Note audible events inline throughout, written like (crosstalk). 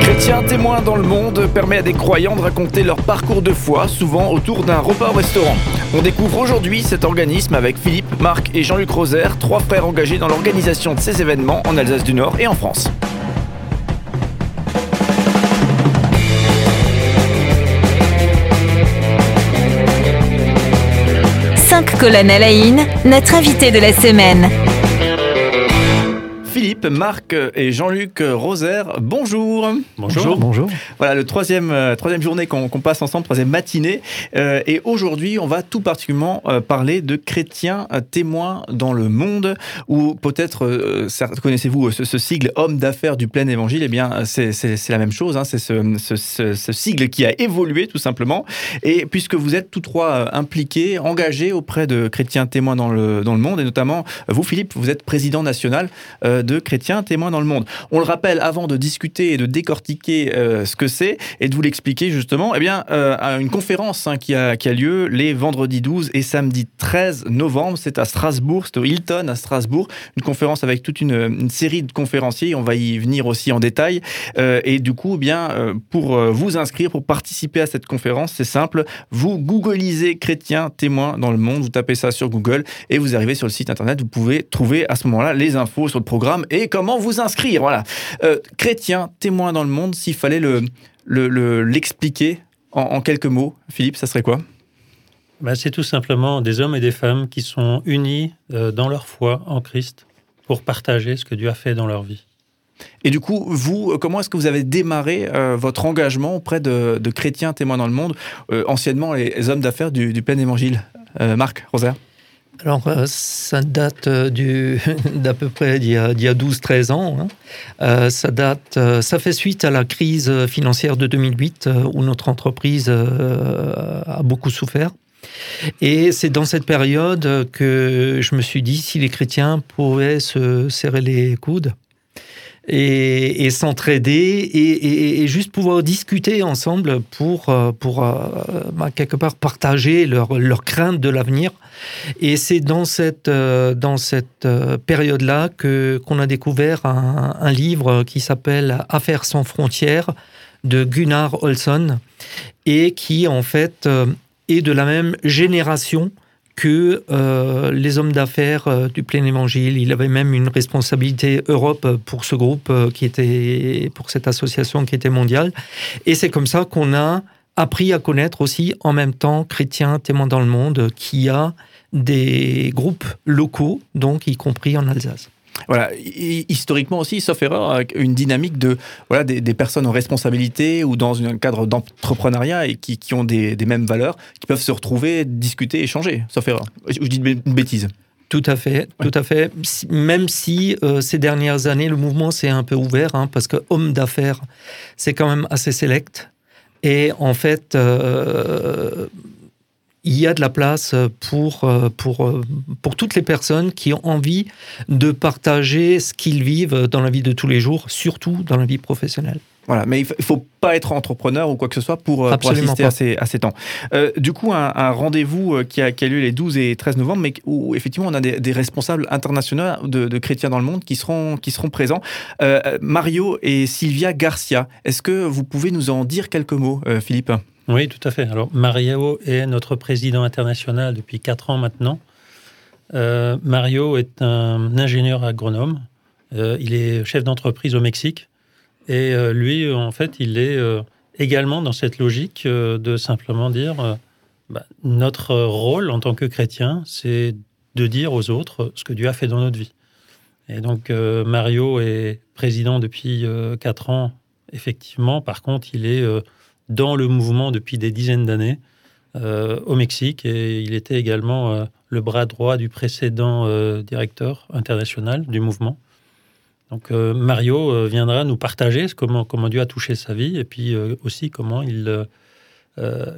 Chrétien témoin dans le monde permet à des croyants de raconter leur parcours de foi, souvent autour d'un repas au restaurant. On découvre aujourd'hui cet organisme avec Philippe, Marc et Jean-Luc Rosaire, trois frères engagés dans l'organisation de ces événements en Alsace du Nord et en France. Cinq colonnes à la notre invité de la semaine. Philippe, Marc et Jean-Luc Rosaire, bonjour. Bonjour. Bonjour. Voilà, le troisième, euh, troisième journée qu'on passe ensemble, troisième matinée. Euh, et aujourd'hui, on va tout particulièrement euh, parler de chrétiens témoins dans le monde, ou peut-être, connaissez-vous ce, sigle homme d'affaires du plein évangile Eh bien, c'est la même chose. Hein, c'est ce, ce, sigle qui a évolué tout simplement. Et puisque vous êtes tous trois impliqués, engagés auprès de chrétiens témoins dans le, dans le monde, et notamment vous, Philippe, vous êtes président national de chrétiens témoins dans le monde. On le rappelle, avant de discuter et de décortiquer euh, ce que c'est et de vous l'expliquer justement, eh bien, euh, une conférence hein, qui, a, lieu les vendredis 12 et samedi 13 novembre. C'est à Strasbourg, c'est au Hilton à Strasbourg. Une conférence avec toute une, série de conférenciers. On va y venir aussi en détail. Euh, et du coup, eh bien, pour vous inscrire, pour participer à cette conférence, c'est simple. Vous googlisez chrétiens témoins dans le monde. Vous tapez ça sur Google et vous arrivez sur le site internet. Vous pouvez trouver à ce moment-là les infos sur le programme comment vous inscrire. Voilà. Euh, chrétien, témoin dans le monde, s'il fallait l'expliquer le, en, quelques mots, Philippe, ça serait quoi? Bah, C'est tout simplement des hommes et des femmes qui sont unis euh, dans leur foi en Christ pour partager ce que Dieu a fait dans leur vie. Et du coup, vous, comment est-ce que vous avez démarré euh, votre engagement auprès de, chrétiens témoins dans le monde, anciennement les, hommes d'affaires du, du plein évangile? Marc, Rosaire alors, euh, ça date euh, (laughs) d'à peu près d'il y a, 12-13 ans. Hein. Euh, ça, date, ça fait suite à la crise financière de 2008 où notre entreprise a beaucoup souffert. Et c'est dans cette période que je me suis dit si les chrétiens pouvaient se serrer les coudes et, s'entraider et, juste pouvoir discuter ensemble pour, pour bah, quelque part partager leurs leur craintes de l'avenir. Et c'est dans cette, euh, dans cette euh, période-là que, qu'on a découvert un, livre qui s'appelle Affaires sans frontières de Gunnar Olsson et qui en fait euh, est de la même génération que les hommes d'affaires du plein évangile. Il avait même une responsabilité Europe pour ce groupe qui était, pour cette association qui était mondiale. Et c'est comme ça qu'on a appris à connaître aussi en même temps Chrétiens témoins dans le monde qui a des groupes locaux, donc y compris en Alsace. Voilà, historiquement aussi, sauf erreur, une dynamique de voilà des, personnes en responsabilité ou dans un cadre d'entrepreneuriat et qui, qui ont des, des, mêmes valeurs, qui peuvent se retrouver, discuter, échanger, sauf erreur. Je, dis une bêtise. Tout à fait, tout à fait. Même si euh, ces dernières années, le mouvement s'est un peu ouvert, hein, parce que homme d'affaires, c'est quand même assez sélect. Et en fait, euh, il y a de la place pour, euh, pour, euh, pour toutes les personnes qui ont envie de partager ce qu'ils vivent dans la vie de tous les jours, surtout dans la vie professionnelle. Voilà, mais il ne faut pas être entrepreneur ou quoi que ce soit pour, assister à ces, à ces, temps. du coup, un, rendez-vous qui a, qui a, lieu les 12 et 13 novembre, mais où effectivement on a des, responsables internationaux de, de, chrétiens dans le monde qui seront, qui seront présents. Mario et Sylvia Garcia, est-ce que vous pouvez nous en dire quelques mots, Philippe? Oui, tout à fait. Alors, Mario est notre président international depuis quatre ans maintenant. Euh, Mario est un ingénieur agronome. Euh, il est chef d'entreprise au Mexique. Et euh, lui, en fait, il est également dans cette logique de simplement dire bah, notre rôle en tant que chrétien, c'est de dire aux autres ce que Dieu a fait dans notre vie. Et donc, Mario est président depuis quatre ans, effectivement. Par contre, il est dans le mouvement depuis des dizaines d'années euh, au Mexique et il était également euh, le bras droit du précédent euh, directeur international du mouvement. Donc Mario viendra nous partager comment, comment Dieu a touché sa vie et puis aussi comment il,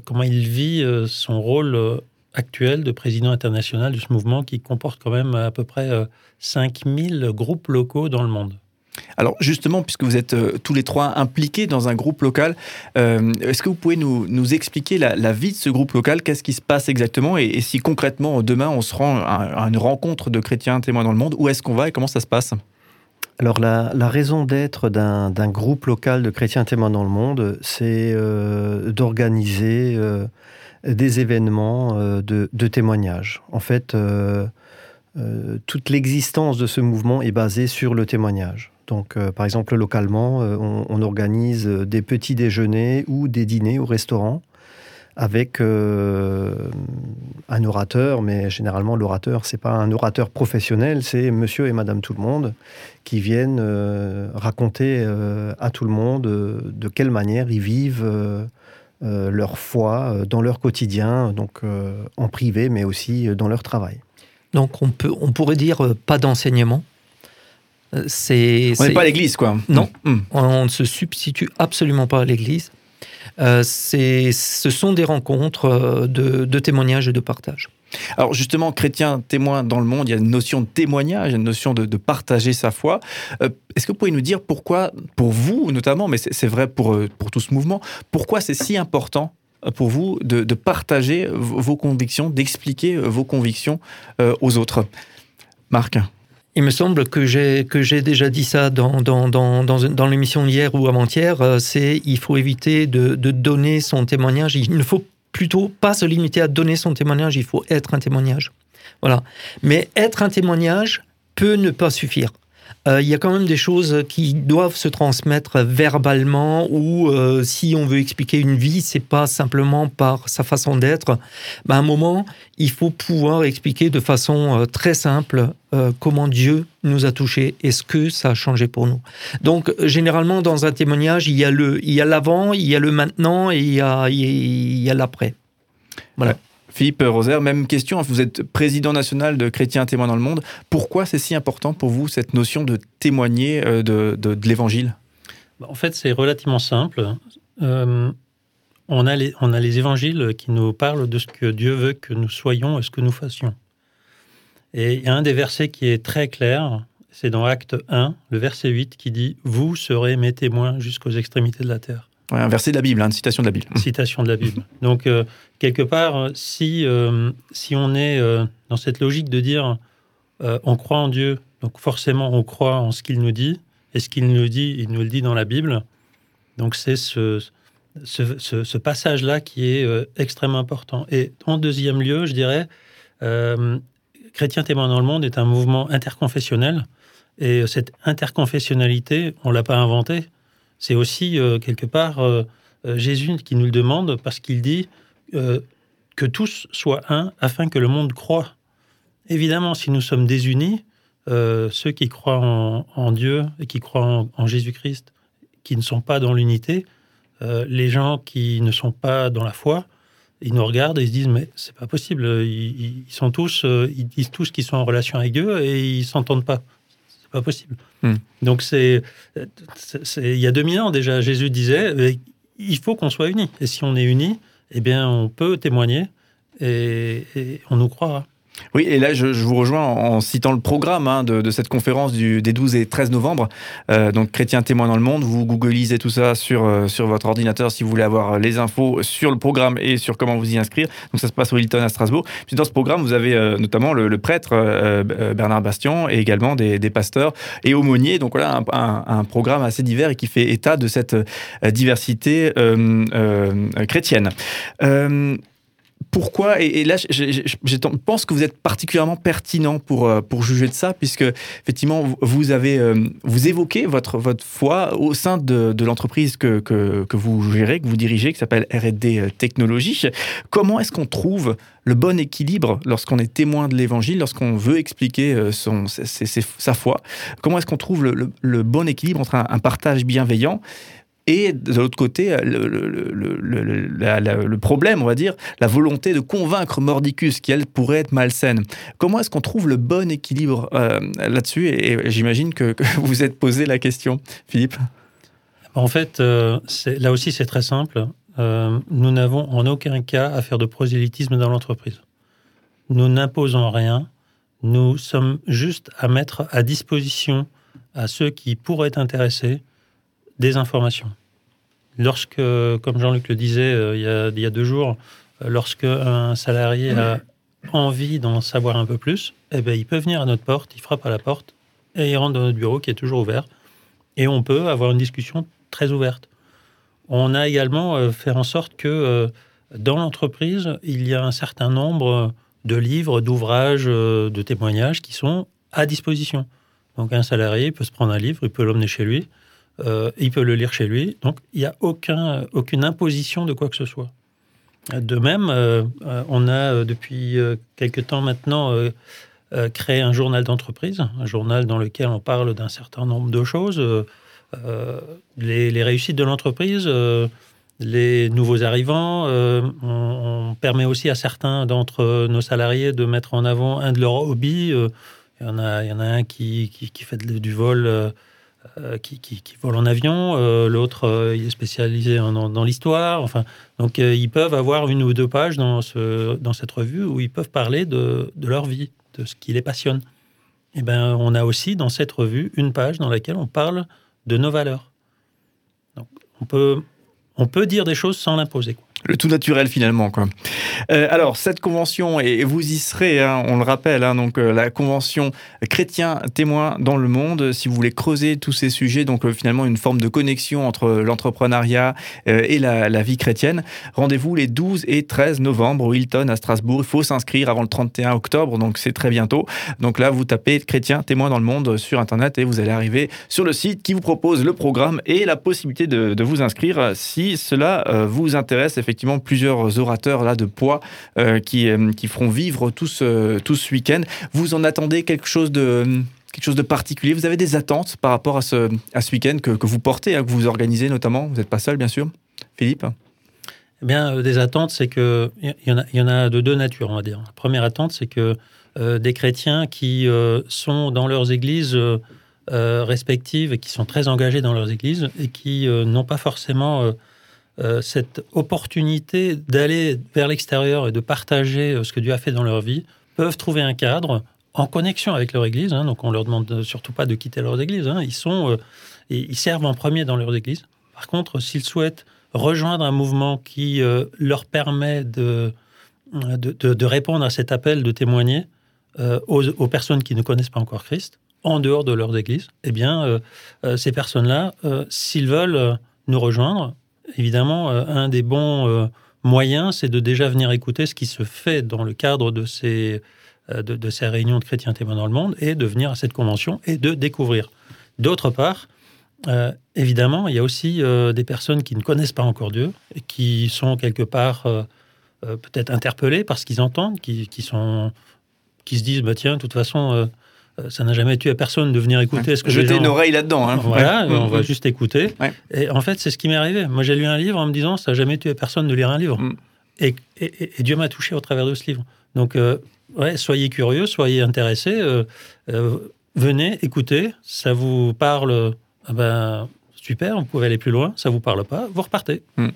comment il vit son rôle actuel de président international de ce mouvement qui comporte quand même à peu près 5000 groupes locaux dans le monde. Alors justement, puisque vous êtes euh, tous les trois impliqués dans un groupe local, euh, est-ce que vous pouvez nous, expliquer la, vie de ce groupe local? Qu'est-ce qui se passe exactement? Et, si concrètement, demain, on se rend à, une rencontre de chrétiens témoins dans le monde, où est-ce qu'on va et comment ça se passe? Alors la, raison d'être d'un groupe local de chrétiens témoins dans le monde, c'est euh, d'organiser des événements de, de, témoignage. En fait, toute l'existence de ce mouvement est basée sur le témoignage. Donc, par exemple, localement, on, on, organise des petits déjeuners ou des dîners au restaurant avec euh, un orateur, mais généralement l'orateur, c'est pas un orateur professionnel, c'est monsieur et madame tout le monde qui viennent euh, raconter euh, à tout le monde de quelle manière ils vivent leur foi dans leur quotidien, donc en privé, mais aussi dans leur travail. Donc on, peut, on pourrait dire pas d'enseignement, c'est, on n'est pas à l'église, quoi. Non, mm. on ne se substitue absolument pas à l'église. Euh, ce sont des rencontres euh, de, témoignages et de partage. Alors justement, chrétien témoin dans le monde, il y a une notion de témoignage, une notion de, partager sa foi. Euh, est-ce que vous pouvez nous dire pourquoi, pour vous notamment, mais c'est vrai pour, pour tout ce mouvement, pourquoi c'est si important pour vous de, partager vos convictions, d'expliquer vos convictions aux autres? Marc il me semble que j'ai que j'ai déjà dit ça dans dans, dans, dans, l'émission d'hier ou avant-hier. Euh, c'est il faut éviter de, de, donner son témoignage. Il ne faut plutôt pas se limiter à donner son témoignage. Il faut être un témoignage. Voilà. Mais être un témoignage peut ne pas suffire. Euh, il y a quand même des choses qui doivent se transmettre verbalement ou euh, si on veut expliquer une vie, c'est pas simplement par sa façon d'être. Ben, à un moment, il faut pouvoir expliquer de façon euh, très simple comment Dieu nous a touchés et ce que ça a changé pour nous. Donc, généralement, dans un témoignage, il y a le, il y a l'avant, il y a le maintenant et il y a, il y a l'après. Voilà. Philippe Roser, même question. Vous êtes président national de Chrétiens témoins dans le monde. Pourquoi c'est si important pour vous cette notion de témoigner euh, de, de, l'évangile? Bah, En fait, c'est relativement simple. Euh, on, a les, on a les évangiles qui nous parlent de ce que Dieu veut que nous soyons et ce que nous fassions. Et il y a un des versets qui est très clair, c'est dans Acte 1, le verset 8, qui dit Vous serez mes témoins jusqu'aux extrémités de la terre un verset de la Bible, hein, une citation de la Bible. citation de la Bible. (laughs) Donc, euh, quelque part, si, euh, si on est euh, dans cette logique de dire on croit en Dieu, donc forcément on croit en ce qu'il nous dit, et ce qu'il nous dit, il nous le dit dans la Bible. Donc, c'est ce, ce, ce, passage-là qui est extrêmement important. Et en deuxième lieu, je dirais, Chrétien témoin dans le monde est un mouvement interconfessionnel. Et cette interconfessionnalité, on ne l'a pas inventée c'est aussi euh, quelque part euh, euh, Jésus qui nous le demande parce qu'il dit que tous soient un afin que le monde croit. Évidemment, si nous sommes désunis, ceux qui croient en, Dieu et qui croient en, Jésus-Christ, qui ne sont pas dans l'unité, les gens qui ne sont pas dans la foi, ils nous regardent et ils se disent mais c'est pas possible, ils, sont tous, ils disent tous qu'ils sont en relation avec Dieu et ils s'entendent pas pas possible. Hmm. Donc c'est, il y a 2000 ans déjà, Jésus disait, euh, il faut qu'on soit unis. Et si on est unis, eh bien, on peut témoigner et on nous croira. Oui, et là, je, vous rejoins en, citant le programme hein, de, cette conférence du, des 12 et 13 novembre. Euh, donc, Chrétiens témoins dans le monde. Vous googlisez tout ça sur, euh, sur votre ordinateur si vous voulez avoir les infos sur le programme et sur comment vous y inscrire. Donc, ça se passe au Hilton à Strasbourg. Puis, dans ce programme, vous avez euh, notamment le, prêtre Bernard Bastion et également des, pasteurs et aumôniers. Donc, voilà, un, un, programme assez divers et qui fait état de cette diversité chrétienne pourquoi et, là, je, pense que vous êtes particulièrement pertinent pour euh, pour juger de ça, puisque effectivement vous avez euh, vous évoquez votre votre foi au sein de, de l'entreprise que, que, que vous gérez, que vous dirigez, qui s'appelle R&D euh, Technologie. Comment est-ce qu'on trouve le bon équilibre lorsqu'on est témoin de l'Évangile, lorsqu'on veut expliquer son sa foi? Comment est-ce qu'on trouve le, le, bon équilibre entre un partage bienveillant et de l'autre côté, le, problème, on va dire, la volonté de convaincre Mordicus, qui elle pourrait être malsaine. Comment est-ce qu'on trouve le bon équilibre euh, là-dessus? Et, j'imagine que, (laughs) vous êtes posé la question, Philippe. En fait, euh, là aussi, c'est très simple. Euh, nous n'avons en aucun cas à faire de prosélytisme dans l'entreprise. Nous n'imposons rien. Nous sommes juste à mettre à disposition à ceux qui pourraient être intéressés des informations. Lorsque, comme Jean-Luc le disait euh, il, y a, deux jours, euh, lorsque un salarié a envie d'en savoir un peu plus, eh ben, il peut venir à notre porte, il frappe à la porte et il rentre dans notre bureau qui est toujours ouvert. Et on peut avoir une discussion très ouverte. On a également euh, fait en sorte que dans l'entreprise, il y a un certain nombre de livres, d'ouvrages, de témoignages qui sont à disposition. Donc un salarié peut se prendre un livre, il peut l'emmener chez lui, il peut le lire chez lui. Donc il n'y a aucun, aucune imposition de quoi que ce soit. De même, on a depuis quelque temps maintenant créé un journal d'entreprise, un journal dans lequel on parle d'un certain nombre de choses euh, les, réussites de l'entreprise, euh, les nouveaux arrivants. Euh, on, permet aussi à certains d'entre nos salariés de mettre en avant un de leurs hobbies. Il y en a, il y en a un qui, qui, fait du vol. qui, qui, vole en avion, l'autre il est spécialisé dans, l'histoire. Enfin, donc ils peuvent avoir une ou deux pages dans, ce, dans cette revue où ils peuvent parler de, de leur vie, de ce qui les passionne. Et eh ben, on a aussi dans cette revue une page dans laquelle on parle de nos valeurs. Donc, on peut, on peut dire des choses sans l'imposer le tout naturel finalement. Quoi. Euh, alors, cette convention, et vous y serez, hein, on le rappelle, hein, donc euh, la convention chrétien témoin dans le monde, si vous voulez creuser tous ces sujets, donc euh, finalement une forme de connexion entre l'entrepreneuriat et la, vie chrétienne, rendez-vous les 12 et 13 novembre au Hilton à Strasbourg. Il faut s'inscrire avant le 31 octobre, donc c'est très bientôt. Donc là, vous tapez chrétien témoin dans le monde sur Internet et vous allez arriver sur le site qui vous propose le programme et la possibilité de, de vous inscrire si cela vous intéresse effectivement plusieurs orateurs là de poids euh, qui, euh, qui feront vivre tout ce, tout ce week-end. Vous en attendez quelque chose de quelque chose de particulier? Vous avez des attentes par rapport à ce, à ce week-end que, que, vous portez, hein, que vous organisez notamment? Vous n'êtes pas seul, bien sûr. Philippe? Eh bien, euh, des attentes, c'est que il y, en a, y en a de deux natures, on va dire. La première attente, c'est que des chrétiens qui sont dans leurs églises respectives et qui sont très engagés dans leurs églises et qui n'ont pas forcément euh, cette opportunité d'aller vers l'extérieur et de partager euh, ce que Dieu a fait dans leur vie, peuvent trouver un cadre en connexion avec leur Église. Hein. donc on leur demande surtout pas de quitter leurs églises. Hein. ils sont, euh, ils servent en premier dans leurs églises. Par contre, s'ils souhaitent rejoindre un mouvement qui leur permet de de, répondre à cet appel de témoigner aux, aux, personnes qui ne connaissent pas encore Christ en dehors de leurs églises, eh bien, ces personnes-là, s'ils veulent nous rejoindre, évidemment, euh, un des bons euh, moyens, c'est de déjà venir écouter ce qui se fait dans le cadre de ces, euh, de, ces réunions de chrétiens témoins dans le monde et de venir à cette convention et de découvrir. D'autre part, évidemment, il y a aussi des personnes qui ne connaissent pas encore Dieu et qui sont quelque part peut-être interpellées par ce qu'ils entendent, qui, qui, sont, qui se disent bah, tiens, de toute façon, ça n'a jamais tué à personne de venir écouter ce que Jeter une oreille là-dedans. Hein. Voilà, on va juste écouter. Et en fait, c'est ce qui m'est arrivé. Moi, j'ai lu un livre en me disant, ça n'a jamais tué à personne de lire un livre. Mm. Et, Dieu m'a touché au travers de ce livre. Donc, euh, ouais, soyez curieux, soyez intéressés, euh, venez, écoutez, ça vous parle. Ben, super, vous pouvez aller plus loin, ça vous parle pas, vous repartez. Hmm.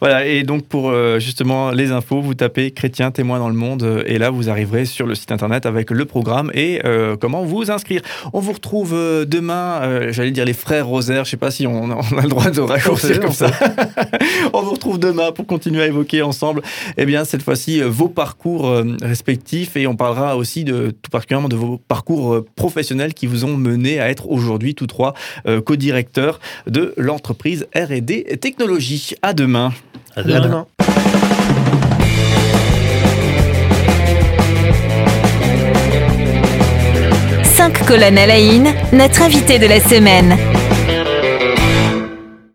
Voilà, et donc pour euh, justement les infos, vous tapez chrétien témoin dans le monde, euh, et là vous arriverez sur le site internet avec le programme et euh, comment vous inscrire. On vous retrouve demain, j'allais dire les frères Rosaire, je sais pas si on, (laughs) a le droit de raccourcir comme ça. (laughs) on vous retrouve demain pour continuer à évoquer ensemble, eh bien cette fois-ci vos parcours respectifs et on parlera aussi de tout particulièrement de vos parcours professionnels qui vous ont mené à être aujourd'hui tous trois co-directeurs de l'entreprise R&D Technologie. À demain. À demain. À demain. Cinq colonnes à la notre invité de la semaine.